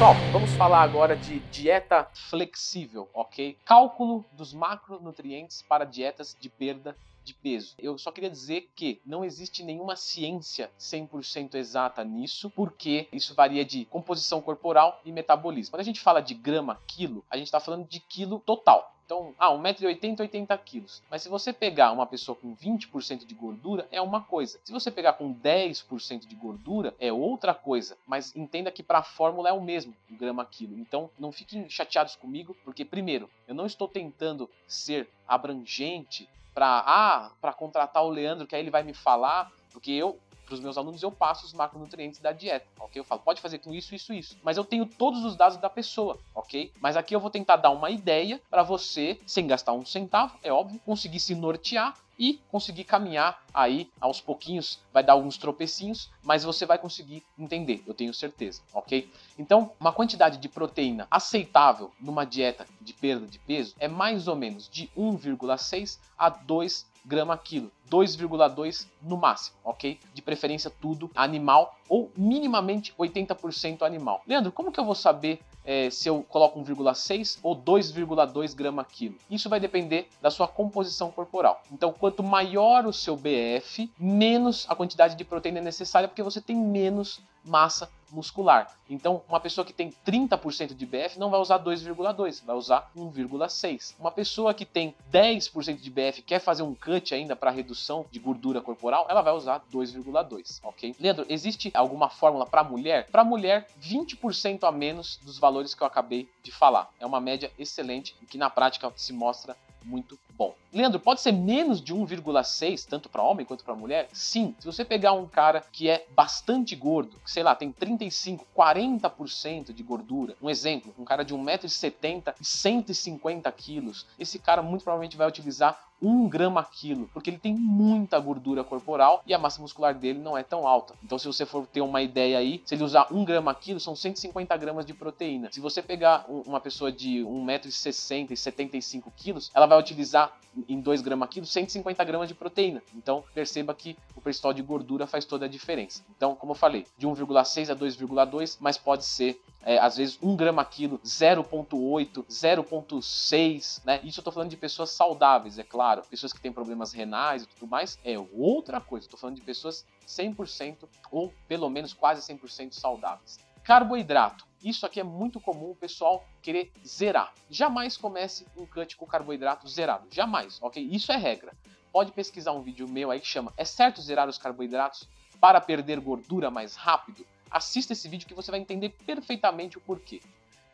Pessoal, vamos falar agora de dieta flexível, ok? Cálculo dos macronutrientes para dietas de perda de peso. Eu só queria dizer que não existe nenhuma ciência 100% exata nisso, porque isso varia de composição corporal e metabolismo. Quando a gente fala de grama quilo, a gente está falando de quilo total. Então, ah, 1,80m, 80 quilos. Mas se você pegar uma pessoa com 20% de gordura, é uma coisa. Se você pegar com 10% de gordura, é outra coisa. Mas entenda que para a fórmula é o mesmo, o grama quilo. Então, não fiquem chateados comigo, porque, primeiro, eu não estou tentando ser abrangente para ah, para contratar o Leandro, que aí ele vai me falar, porque eu para os meus alunos eu passo os macronutrientes da dieta, ok? Eu falo, pode fazer com isso, isso, isso. Mas eu tenho todos os dados da pessoa, ok? Mas aqui eu vou tentar dar uma ideia para você, sem gastar um centavo, é óbvio, conseguir se nortear e conseguir caminhar aí aos pouquinhos, vai dar alguns tropecinhos, mas você vai conseguir entender, eu tenho certeza, ok? Então, uma quantidade de proteína aceitável numa dieta de perda de peso é mais ou menos de 1,6 a 2 grama quilo, 2,2 no máximo, ok? De preferência tudo animal ou minimamente 80% animal. Leandro, como que eu vou saber é, se eu coloco 1,6 ou 2,2 grama quilo? Isso vai depender da sua composição corporal. Então, quanto maior o seu BF, menos a quantidade de proteína necessária, porque você tem menos massa muscular. Então, uma pessoa que tem 30% de BF não vai usar 2,2, vai usar 1,6. Uma pessoa que tem 10% de BF quer fazer um cut ainda para redução de gordura corporal, ela vai usar 2,2, ok? Leandro, existe alguma fórmula para mulher? Para mulher, 20% a menos dos valores que eu acabei de falar. É uma média excelente e que na prática se mostra muito bom. Leandro, pode ser menos de 1,6, tanto para homem quanto para mulher? Sim. Se você pegar um cara que é bastante gordo, que, sei lá, tem 35, 40% de gordura, um exemplo, um cara de 1,70m e 150 quilos, esse cara muito provavelmente vai utilizar 1 grama quilo, porque ele tem muita gordura corporal e a massa muscular dele não é tão alta. Então, se você for ter uma ideia aí, se ele usar 1 grama quilo, são 150 gramas de proteína. Se você pegar uma pessoa de 1,60m e 75 quilos, ela vai utilizar em 2 gramas quilo 150 gramas de proteína. Então, perceba que o percentual de gordura faz toda a diferença. Então, como eu falei, de 1,6 a 2,2, mas pode ser é, às vezes 1 grama quilo, 0,8, 0,6, né? Isso eu tô falando de pessoas saudáveis, é claro pessoas que têm problemas renais e tudo mais, é outra coisa. Estou falando de pessoas 100% ou pelo menos quase 100% saudáveis. Carboidrato. Isso aqui é muito comum o pessoal querer zerar. Jamais comece um cut com carboidrato zerado. Jamais, ok? Isso é regra. Pode pesquisar um vídeo meu aí que chama É certo zerar os carboidratos para perder gordura mais rápido? Assista esse vídeo que você vai entender perfeitamente o porquê.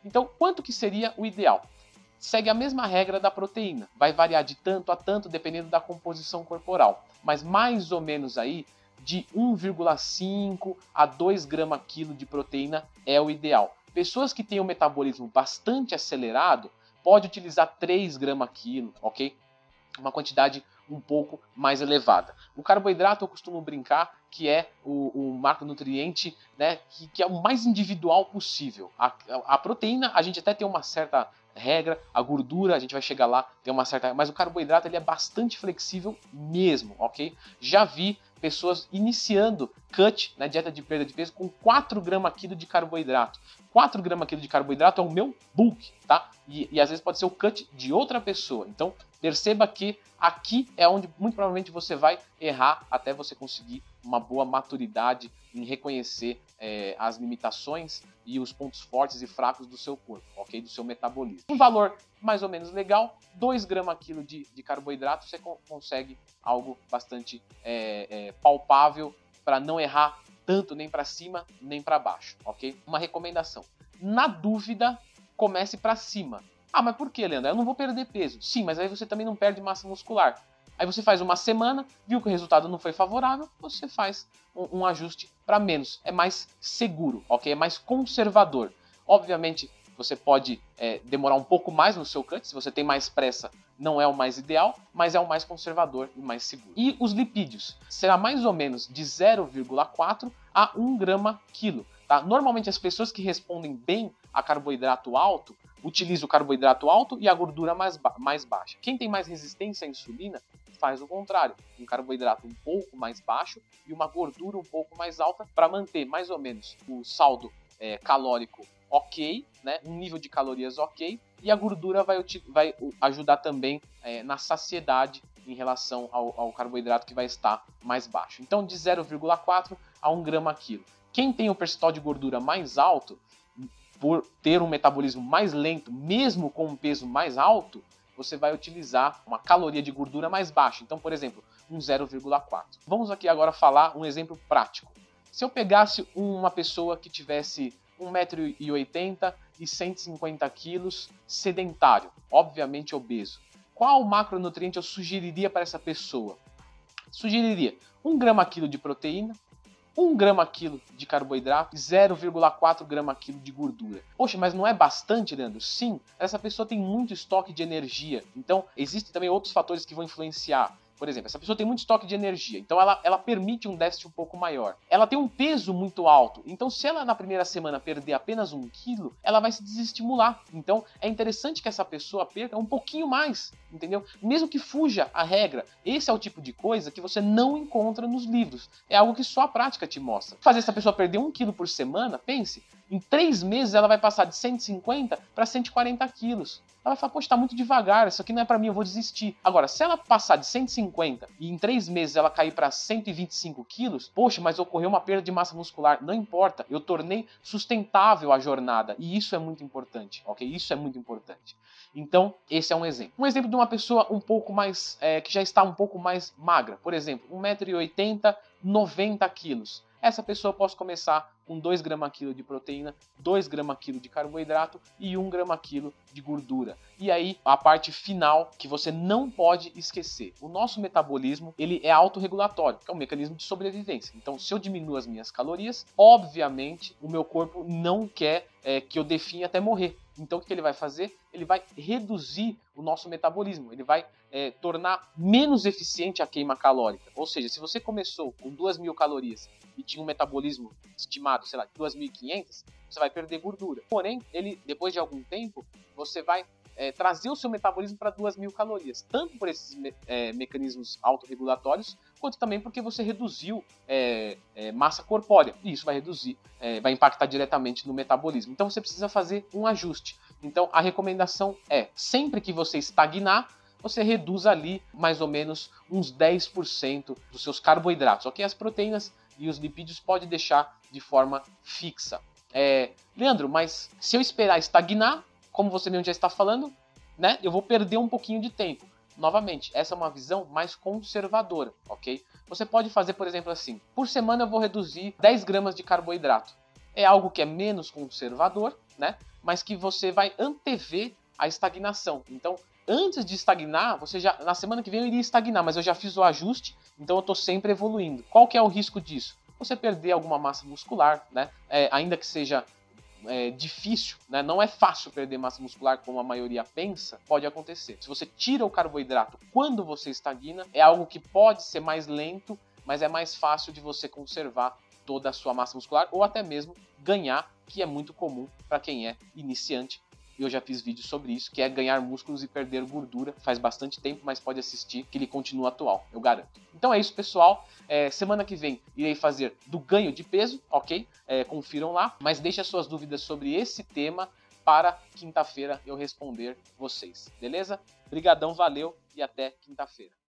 Então, quanto que seria o ideal? segue a mesma regra da proteína. Vai variar de tanto a tanto dependendo da composição corporal, mas mais ou menos aí de 1,5 a 2 gramas quilo de proteína é o ideal. Pessoas que têm um metabolismo bastante acelerado pode utilizar 3 gramas quilo, ok? Uma quantidade um pouco mais elevada. O carboidrato eu costumo brincar que é o, o macronutriente né, que, que, é o mais individual possível. A, a, proteína a gente até tem uma certa regra, a gordura, a gente vai chegar lá, tem uma certa. Mas o carboidrato ele é bastante flexível mesmo, ok? Já vi pessoas iniciando cut na né, dieta de perda de peso com 4 gramas quilo de carboidrato. 4 gramas quilo de carboidrato é o meu bulk, tá? E, e às vezes pode ser o cut de outra pessoa. Então perceba que aqui é onde muito provavelmente você vai errar até você conseguir uma boa maturidade em reconhecer é, as limitações e os pontos fortes e fracos do seu corpo, ok? Do seu metabolismo. Um valor mais ou menos legal, 2 gramas quilo de, de carboidrato, você co consegue algo bastante é, é, palpável para não errar tanto nem para cima nem para baixo, ok? Uma recomendação: na dúvida, comece para cima. Ah, mas por que, Leandro? Eu não vou perder peso. Sim, mas aí você também não perde massa muscular. Aí você faz uma semana, viu que o resultado não foi favorável, você faz um, um ajuste para menos. É mais seguro, ok? É mais conservador. Obviamente, você pode é, demorar um pouco mais no seu cut, se você tem mais pressa, não é o mais ideal, mas é o mais conservador e mais seguro. E os lipídios? Será mais ou menos de 0,4 a 1 grama quilo. Tá? Normalmente as pessoas que respondem bem a carboidrato alto utilizam o carboidrato alto e a gordura mais, ba mais baixa. Quem tem mais resistência à insulina faz o contrário, um carboidrato um pouco mais baixo e uma gordura um pouco mais alta para manter mais ou menos o saldo é, calórico ok, né? um nível de calorias ok, e a gordura vai, vai ajudar também é, na saciedade em relação ao, ao, carboidrato que vai estar mais baixo. Então, de 0,4 a 1 grama quilo. Quem tem o percentual de gordura mais alto, por ter um metabolismo mais lento, mesmo com um peso mais alto, você vai utilizar uma caloria de gordura mais baixa. Então, por exemplo, um 0,4. Vamos aqui agora falar um exemplo prático. Se eu pegasse uma pessoa que tivesse 1,80m e 150 quilos, sedentário, obviamente obeso, qual macronutriente eu sugeriria para essa pessoa? Sugeriria 1 grama quilo de proteína, 1 grama quilo de carboidrato e 0,4 grama quilo de gordura. Poxa, mas não é bastante, Leandro? Sim, essa pessoa tem muito estoque de energia. Então, existem também outros fatores que vão influenciar. Por exemplo, essa pessoa tem muito estoque de energia, então ela, ela permite um déficit um pouco maior. Ela tem um peso muito alto, então se ela na primeira semana perder apenas um quilo, ela vai se desestimular. Então é interessante que essa pessoa perca um pouquinho mais, entendeu? Mesmo que fuja a regra. Esse é o tipo de coisa que você não encontra nos livros. É algo que só a prática te mostra. Fazer essa pessoa perder um quilo por semana, pense, em três meses ela vai passar de 150 para 140 quilos. Ela vai falar, poxa, tá muito devagar, isso aqui não é para mim, eu vou desistir. Agora, se ela passar de 150 e em três meses ela cair para 125 quilos, poxa, mas ocorreu uma perda de massa muscular. Não importa, eu tornei sustentável a jornada. E isso é muito importante, ok? Isso é muito importante. Então, esse é um exemplo. Um exemplo de uma pessoa um pouco mais, é, que já está um pouco mais magra. Por exemplo, 1,80m, 90 quilos. Essa pessoa pode começar com 2 gramas quilo de proteína, 2 gramas quilo de carboidrato e 1 grama quilo de gordura. E aí a parte final que você não pode esquecer. O nosso metabolismo, ele é autorregulatório, é um mecanismo de sobrevivência. Então, se eu diminuo as minhas calorias, obviamente o meu corpo não quer é, que eu definha até morrer. Então, o que ele vai fazer? Ele vai reduzir o nosso metabolismo, ele vai é, tornar menos eficiente a queima calórica. Ou seja, se você começou com 2 mil calorias e tinha um metabolismo estimado, sei lá, de 2.500, você vai perder gordura. Porém, ele, depois de algum tempo, você vai é, trazer o seu metabolismo para 2.000 calorias, tanto por esses me é, mecanismos autorregulatórios, quanto também porque você reduziu é, é massa corpórea. E isso vai reduzir, é, vai impactar diretamente no metabolismo. Então você precisa fazer um ajuste. Então a recomendação é, sempre que você estagnar, você reduz ali mais ou menos uns 10% dos seus carboidratos, ok? As proteínas e os lipídios pode deixar de forma fixa. É, Leandro, mas se eu esperar estagnar, como você mesmo já está falando, né, eu vou perder um pouquinho de tempo. Novamente, essa é uma visão mais conservadora, ok? Você pode fazer, por exemplo, assim: por semana eu vou reduzir 10 gramas de carboidrato. É algo que é menos conservador, né? Mas que você vai antever a estagnação. Então, antes de estagnar, você já na semana que vem eu iria estagnar, mas eu já fiz o ajuste, então eu estou sempre evoluindo. Qual que é o risco disso? Você perder alguma massa muscular, né? É, ainda que seja é, difícil, né? não é fácil perder massa muscular como a maioria pensa, pode acontecer. Se você tira o carboidrato quando você estagna, é algo que pode ser mais lento, mas é mais fácil de você conservar toda a sua massa muscular ou até mesmo ganhar, que é muito comum para quem é iniciante e eu já fiz vídeo sobre isso, que é ganhar músculos e perder gordura. Faz bastante tempo, mas pode assistir que ele continua atual, eu garanto. Então é isso, pessoal. É, semana que vem irei fazer do ganho de peso, ok? É, confiram lá, mas deixe as suas dúvidas sobre esse tema para quinta-feira eu responder vocês, beleza? Brigadão, valeu e até quinta-feira.